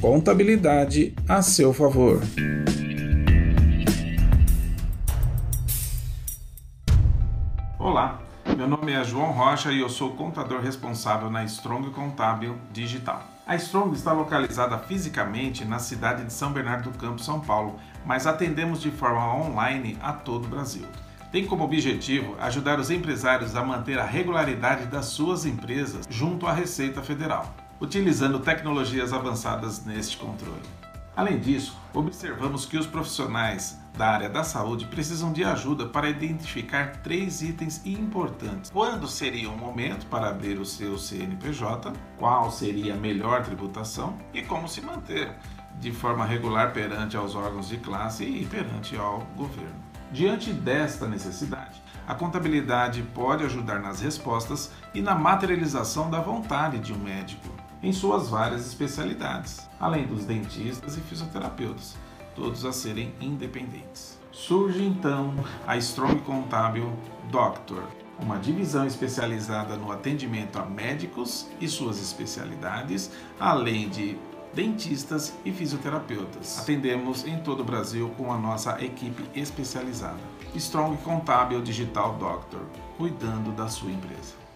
Contabilidade a seu favor. Olá, meu nome é João Rocha e eu sou contador responsável na Strong Contábil Digital. A Strong está localizada fisicamente na cidade de São Bernardo do Campo, São Paulo, mas atendemos de forma online a todo o Brasil. Tem como objetivo ajudar os empresários a manter a regularidade das suas empresas junto à Receita Federal utilizando tecnologias avançadas neste controle. Além disso, observamos que os profissionais da área da saúde precisam de ajuda para identificar três itens importantes. Quando seria o momento para abrir o seu CNPJ, qual seria a melhor tributação e como se manter de forma regular perante aos órgãos de classe e perante ao governo. Diante desta necessidade, a contabilidade pode ajudar nas respostas e na materialização da vontade de um médico em suas várias especialidades, além dos dentistas e fisioterapeutas, todos a serem independentes. Surge então a Strong Contábil Doctor, uma divisão especializada no atendimento a médicos e suas especialidades, além de dentistas e fisioterapeutas. Atendemos em todo o Brasil com a nossa equipe especializada. Strong Contábil Digital Doctor, cuidando da sua empresa.